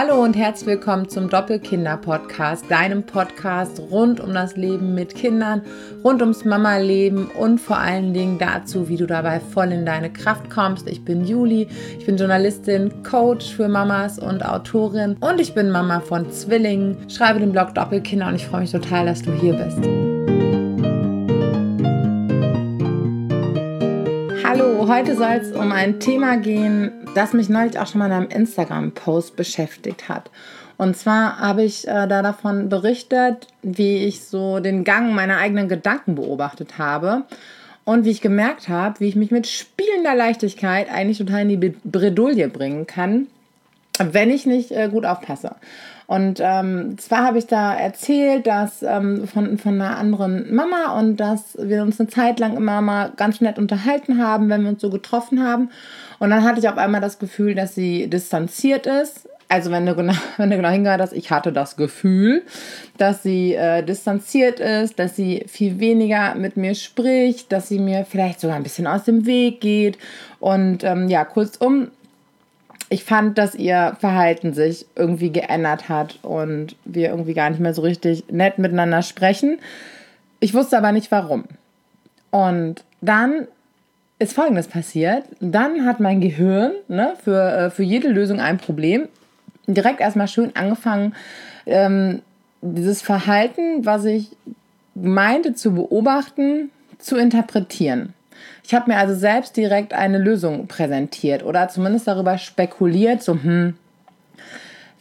Hallo und herzlich willkommen zum Doppelkinder-Podcast, deinem Podcast rund um das Leben mit Kindern, rund ums Mama-Leben und vor allen Dingen dazu, wie du dabei voll in deine Kraft kommst. Ich bin Juli, ich bin Journalistin, Coach für Mamas und Autorin und ich bin Mama von Zwillingen, schreibe den Blog Doppelkinder und ich freue mich total, dass du hier bist. Hallo, heute soll es um ein Thema gehen, das mich neulich auch schon mal in einem Instagram-Post beschäftigt hat. Und zwar habe ich äh, da davon berichtet, wie ich so den Gang meiner eigenen Gedanken beobachtet habe und wie ich gemerkt habe, wie ich mich mit spielender Leichtigkeit eigentlich total in die Bredouille bringen kann, wenn ich nicht äh, gut aufpasse. Und ähm, zwar habe ich da erzählt, dass ähm, von, von einer anderen Mama und dass wir uns eine Zeit lang immer mal ganz nett unterhalten haben, wenn wir uns so getroffen haben. Und dann hatte ich auf einmal das Gefühl, dass sie distanziert ist. Also wenn du genau, wenn du genau hingehört hast, ich hatte das Gefühl, dass sie äh, distanziert ist, dass sie viel weniger mit mir spricht, dass sie mir vielleicht sogar ein bisschen aus dem Weg geht. Und ähm, ja, kurzum, ich fand, dass ihr Verhalten sich irgendwie geändert hat und wir irgendwie gar nicht mehr so richtig nett miteinander sprechen. Ich wusste aber nicht warum. Und dann ist Folgendes passiert. Dann hat mein Gehirn ne, für, äh, für jede Lösung ein Problem direkt erstmal schön angefangen, ähm, dieses Verhalten, was ich meinte zu beobachten, zu interpretieren. Ich habe mir also selbst direkt eine Lösung präsentiert oder zumindest darüber spekuliert, so, hm,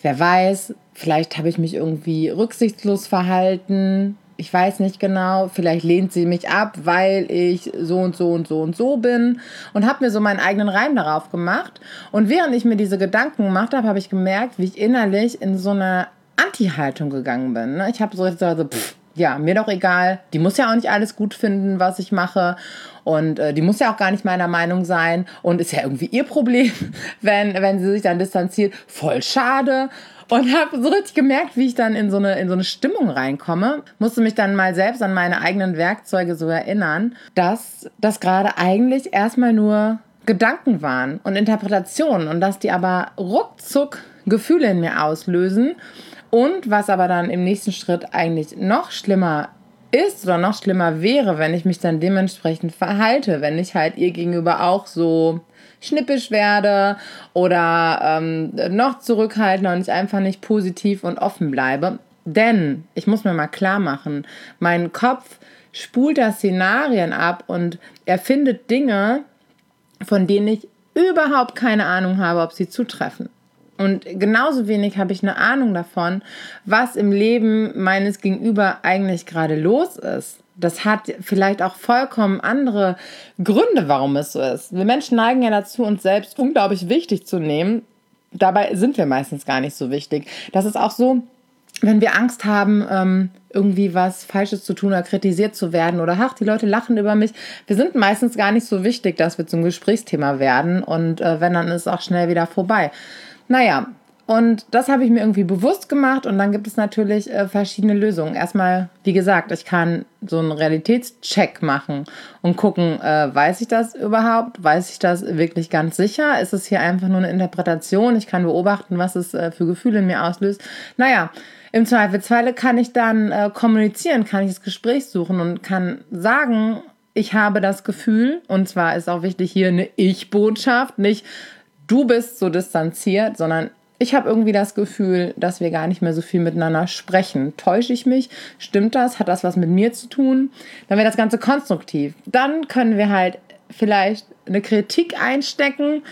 wer weiß, vielleicht habe ich mich irgendwie rücksichtslos verhalten, ich weiß nicht genau, vielleicht lehnt sie mich ab, weil ich so und so und so und so bin und habe mir so meinen eigenen Reim darauf gemacht. Und während ich mir diese Gedanken gemacht habe, habe ich gemerkt, wie ich innerlich in so eine Anti-Haltung gegangen bin. Ne? Ich habe so, so pff, ja, mir doch egal. Die muss ja auch nicht alles gut finden, was ich mache. Und äh, die muss ja auch gar nicht meiner Meinung sein. Und ist ja irgendwie ihr Problem, wenn, wenn sie sich dann distanziert. Voll schade. Und habe so richtig gemerkt, wie ich dann in so, eine, in so eine Stimmung reinkomme. Musste mich dann mal selbst an meine eigenen Werkzeuge so erinnern, dass das gerade eigentlich erstmal nur Gedanken waren und Interpretationen und dass die aber ruckzuck Gefühle in mir auslösen und was aber dann im nächsten Schritt eigentlich noch schlimmer ist oder noch schlimmer wäre, wenn ich mich dann dementsprechend verhalte, wenn ich halt ihr gegenüber auch so schnippisch werde oder ähm, noch zurückhaltender und ich einfach nicht positiv und offen bleibe. Denn ich muss mir mal klar machen, mein Kopf spult da Szenarien ab und erfindet Dinge, von denen ich überhaupt keine Ahnung habe, ob sie zutreffen. Und genauso wenig habe ich eine Ahnung davon, was im Leben meines Gegenüber eigentlich gerade los ist. Das hat vielleicht auch vollkommen andere Gründe, warum es so ist. Wir Menschen neigen ja dazu, uns selbst unglaublich wichtig zu nehmen. Dabei sind wir meistens gar nicht so wichtig. Das ist auch so, wenn wir Angst haben, ähm, irgendwie was Falsches zu tun oder kritisiert zu werden oder ach, die Leute lachen über mich. Wir sind meistens gar nicht so wichtig, dass wir zum Gesprächsthema werden und äh, wenn, dann ist es auch schnell wieder vorbei. Naja, und das habe ich mir irgendwie bewusst gemacht und dann gibt es natürlich äh, verschiedene Lösungen. Erstmal, wie gesagt, ich kann so einen Realitätscheck machen und gucken, äh, weiß ich das überhaupt? Weiß ich das wirklich ganz sicher? Ist es hier einfach nur eine Interpretation? Ich kann beobachten, was es äh, für Gefühle in mir auslöst. Naja, im Zweifelsfalle kann ich dann äh, kommunizieren, kann ich das Gespräch suchen und kann sagen, ich habe das Gefühl, und zwar ist auch wichtig hier eine Ich-Botschaft, nicht du bist so distanziert, sondern ich habe irgendwie das Gefühl, dass wir gar nicht mehr so viel miteinander sprechen. Täusche ich mich? Stimmt das? Hat das was mit mir zu tun? Dann wäre das Ganze konstruktiv. Dann können wir halt vielleicht eine Kritik einstecken,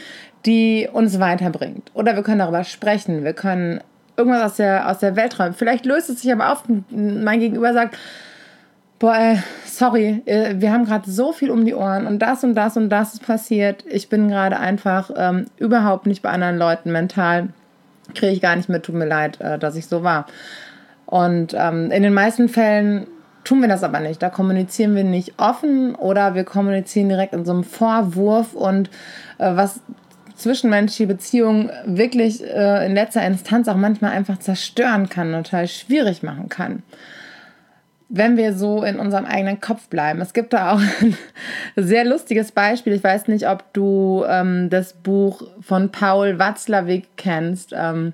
die uns weiterbringt. Oder wir können darüber sprechen. Wir können irgendwas aus der, aus der Welt räumen. Vielleicht löst es sich aber auf, mein Gegenüber sagt, boah, ey, sorry, äh, wir haben gerade so viel um die Ohren und das und das und das ist passiert. Ich bin gerade einfach ähm, überhaupt nicht bei anderen Leuten mental. Kriege ich gar nicht mehr, tut mir leid, äh, dass ich so war. Und ähm, in den meisten Fällen tun wir das aber nicht. Da kommunizieren wir nicht offen oder wir kommunizieren direkt in so einem Vorwurf und äh, was zwischenmenschliche Beziehungen wirklich äh, in letzter Instanz auch manchmal einfach zerstören kann und total schwierig machen kann wenn wir so in unserem eigenen Kopf bleiben. Es gibt da auch ein sehr lustiges Beispiel. Ich weiß nicht, ob du ähm, das Buch von Paul Watzlawick kennst. Ähm,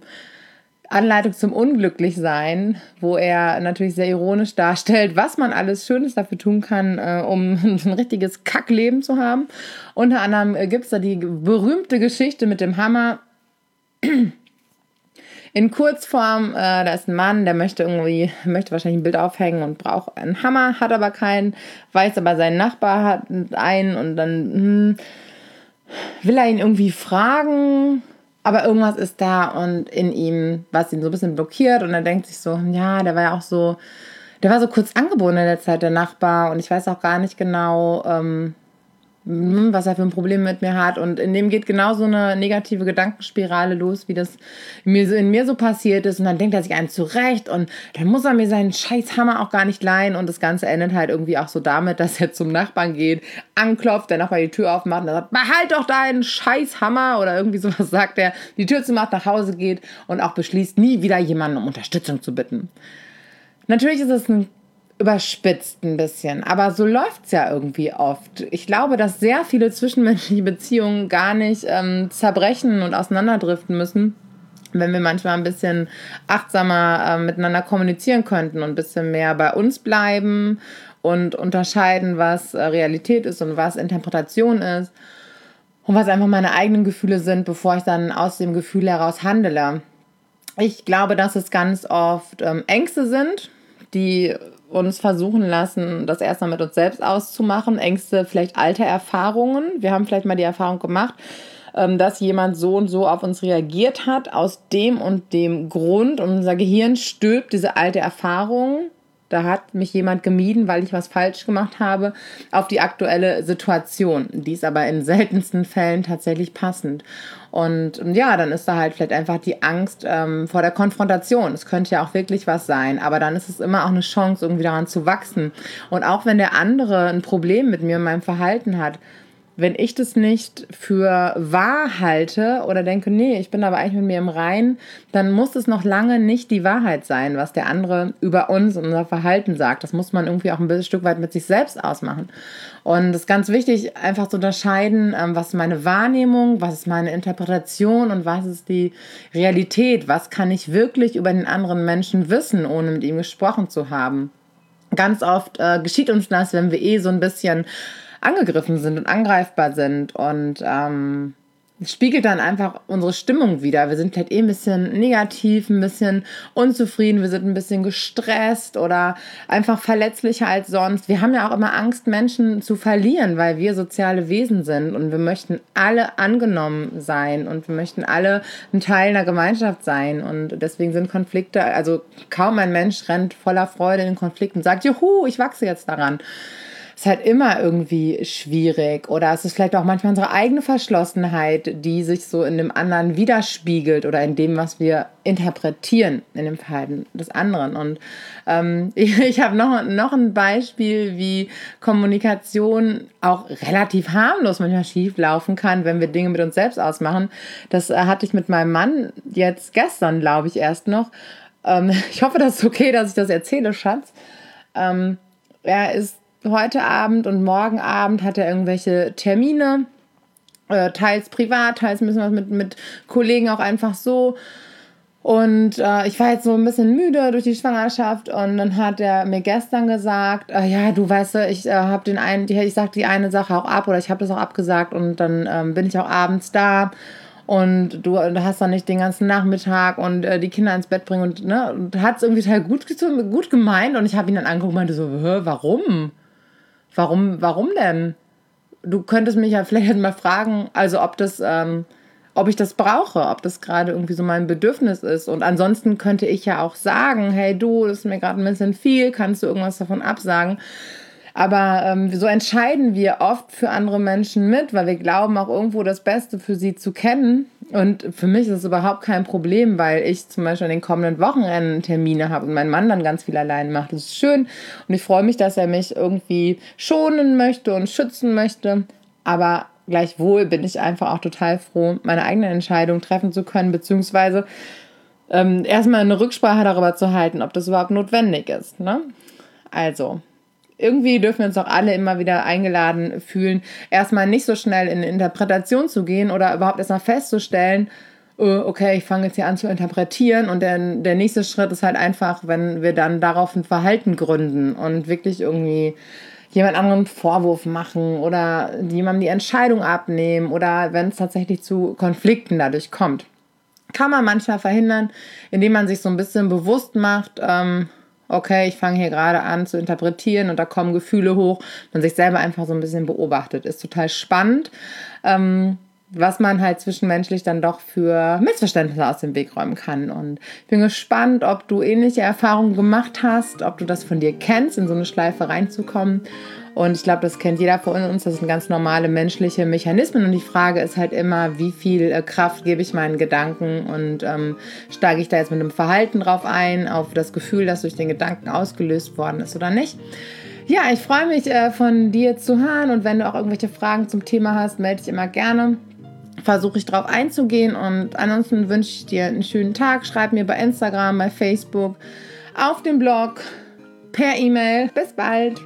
Anleitung zum Unglücklichsein, wo er natürlich sehr ironisch darstellt, was man alles Schönes dafür tun kann, äh, um ein richtiges Kackleben zu haben. Unter anderem äh, gibt es da die berühmte Geschichte mit dem Hammer. In Kurzform, äh, da ist ein Mann, der möchte irgendwie, möchte wahrscheinlich ein Bild aufhängen und braucht einen Hammer, hat aber keinen, weiß aber, sein Nachbar hat einen und dann hm, will er ihn irgendwie fragen, aber irgendwas ist da und in ihm, was ihn so ein bisschen blockiert und er denkt sich so, ja, der war ja auch so, der war so kurz angebunden in der Zeit, der Nachbar und ich weiß auch gar nicht genau, ähm, hm, was er für ein Problem mit mir hat. Und in dem geht genau so eine negative Gedankenspirale los, wie das in mir, so, passiert ist. Und dann denkt er sich einen zurecht und dann muss er mir seinen scheiß Hammer auch gar nicht leihen. Und das Ganze endet halt irgendwie auch so damit, dass er zum Nachbarn geht, anklopft, der Nachbar die Tür aufmacht und er sagt, behalt doch deinen scheiß Hammer oder irgendwie sowas sagt er, die Tür zumacht, nach Hause geht und auch beschließt, nie wieder jemanden um Unterstützung zu bitten. Natürlich ist es ein überspitzt ein bisschen. Aber so läuft es ja irgendwie oft. Ich glaube, dass sehr viele zwischenmenschliche Beziehungen gar nicht ähm, zerbrechen und auseinanderdriften müssen, wenn wir manchmal ein bisschen achtsamer äh, miteinander kommunizieren könnten und ein bisschen mehr bei uns bleiben und unterscheiden, was äh, Realität ist und was Interpretation ist und was einfach meine eigenen Gefühle sind, bevor ich dann aus dem Gefühl heraus handele. Ich glaube, dass es ganz oft ähm, Ängste sind, die uns versuchen lassen, das erstmal mit uns selbst auszumachen. Ängste, vielleicht alte Erfahrungen. Wir haben vielleicht mal die Erfahrung gemacht, ähm, dass jemand so und so auf uns reagiert hat, aus dem und dem Grund. Und unser Gehirn stülpt diese alte Erfahrung da hat mich jemand gemieden, weil ich was falsch gemacht habe, auf die aktuelle Situation. Die ist aber in seltensten Fällen tatsächlich passend. Und ja, dann ist da halt vielleicht einfach die Angst ähm, vor der Konfrontation. Es könnte ja auch wirklich was sein, aber dann ist es immer auch eine Chance, irgendwie daran zu wachsen. Und auch wenn der andere ein Problem mit mir und meinem Verhalten hat, wenn ich das nicht für wahr halte oder denke, nee, ich bin aber eigentlich mit mir im Rein, dann muss es noch lange nicht die Wahrheit sein, was der andere über uns und unser Verhalten sagt. Das muss man irgendwie auch ein Stück weit mit sich selbst ausmachen. Und es ist ganz wichtig, einfach zu unterscheiden, ähm, was ist meine Wahrnehmung, was ist meine Interpretation und was ist die Realität. Was kann ich wirklich über den anderen Menschen wissen, ohne mit ihm gesprochen zu haben. Ganz oft äh, geschieht uns das, wenn wir eh so ein bisschen angegriffen sind und angreifbar sind. Und ähm, spiegelt dann einfach unsere Stimmung wieder. Wir sind vielleicht eh ein bisschen negativ, ein bisschen unzufrieden, wir sind ein bisschen gestresst oder einfach verletzlicher als sonst. Wir haben ja auch immer Angst, Menschen zu verlieren, weil wir soziale Wesen sind und wir möchten alle angenommen sein und wir möchten alle ein Teil einer Gemeinschaft sein. Und deswegen sind Konflikte, also kaum ein Mensch rennt voller Freude in den Konflikt und sagt, juhu, ich wachse jetzt daran ist halt immer irgendwie schwierig. Oder es ist vielleicht auch manchmal unsere eigene Verschlossenheit, die sich so in dem anderen widerspiegelt oder in dem, was wir interpretieren in dem Verhalten des anderen. Und ähm, ich, ich habe noch, noch ein Beispiel, wie Kommunikation auch relativ harmlos manchmal schief laufen kann, wenn wir Dinge mit uns selbst ausmachen. Das äh, hatte ich mit meinem Mann jetzt gestern, glaube ich, erst noch. Ähm, ich hoffe, das ist okay, dass ich das erzähle, Schatz. Ähm, er ist heute Abend und morgen Abend hat er irgendwelche Termine, äh, teils privat, teils müssen wir mit, mit Kollegen auch einfach so. Und äh, ich war jetzt so ein bisschen müde durch die Schwangerschaft und dann hat er mir gestern gesagt, äh, ja, du weißt, ich äh, habe den einen, die, ich sag die eine Sache auch ab oder ich habe das auch abgesagt und dann ähm, bin ich auch abends da und du, hast dann nicht den ganzen Nachmittag und äh, die Kinder ins Bett bringen und ne, und hat es irgendwie total gut, gut gemeint und ich habe ihn dann angeguckt und meinte so, warum? Warum, warum denn? Du könntest mich ja vielleicht mal fragen, also ob das, ähm, ob ich das brauche, ob das gerade irgendwie so mein Bedürfnis ist. Und ansonsten könnte ich ja auch sagen, hey du, das ist mir gerade ein bisschen viel, kannst du irgendwas davon absagen? Aber ähm, so entscheiden wir oft für andere Menschen mit, weil wir glauben auch irgendwo das Beste für sie zu kennen. Und für mich ist es überhaupt kein Problem, weil ich zum Beispiel an den kommenden Wochenenden Termine habe und mein Mann dann ganz viel allein macht. Das ist schön und ich freue mich, dass er mich irgendwie schonen möchte und schützen möchte. Aber gleichwohl bin ich einfach auch total froh, meine eigene Entscheidung treffen zu können, beziehungsweise ähm, erstmal eine Rücksprache darüber zu halten, ob das überhaupt notwendig ist. Ne? Also, irgendwie dürfen wir uns auch alle immer wieder eingeladen fühlen, erstmal nicht so schnell in Interpretation zu gehen oder überhaupt erstmal festzustellen, oh, okay, ich fange jetzt hier an zu interpretieren und der, der nächste Schritt ist halt einfach, wenn wir dann darauf ein Verhalten gründen und wirklich irgendwie jemand anderem einen Vorwurf machen oder jemandem die Entscheidung abnehmen oder wenn es tatsächlich zu Konflikten dadurch kommt. Kann man manchmal verhindern, indem man sich so ein bisschen bewusst macht, ähm, okay, ich fange hier gerade an zu interpretieren und da kommen Gefühle hoch, man sich selber einfach so ein bisschen beobachtet. Ist total spannend. Ähm, was man halt zwischenmenschlich dann doch für Missverständnisse aus dem Weg räumen kann. Und ich bin gespannt, ob du ähnliche Erfahrungen gemacht hast, ob du das von dir kennst, in so eine Schleife reinzukommen. Und ich glaube, das kennt jeder von uns. Das sind ganz normale menschliche Mechanismen. Und die Frage ist halt immer, wie viel äh, Kraft gebe ich meinen Gedanken und ähm, steige ich da jetzt mit einem Verhalten drauf ein, auf das Gefühl, das durch den Gedanken ausgelöst worden ist oder nicht. Ja, ich freue mich äh, von dir zu hören und wenn du auch irgendwelche Fragen zum Thema hast, melde dich immer gerne versuche ich darauf einzugehen. Und ansonsten wünsche ich dir einen schönen Tag. Schreib mir bei Instagram, bei Facebook, auf dem Blog, per E-Mail. Bis bald.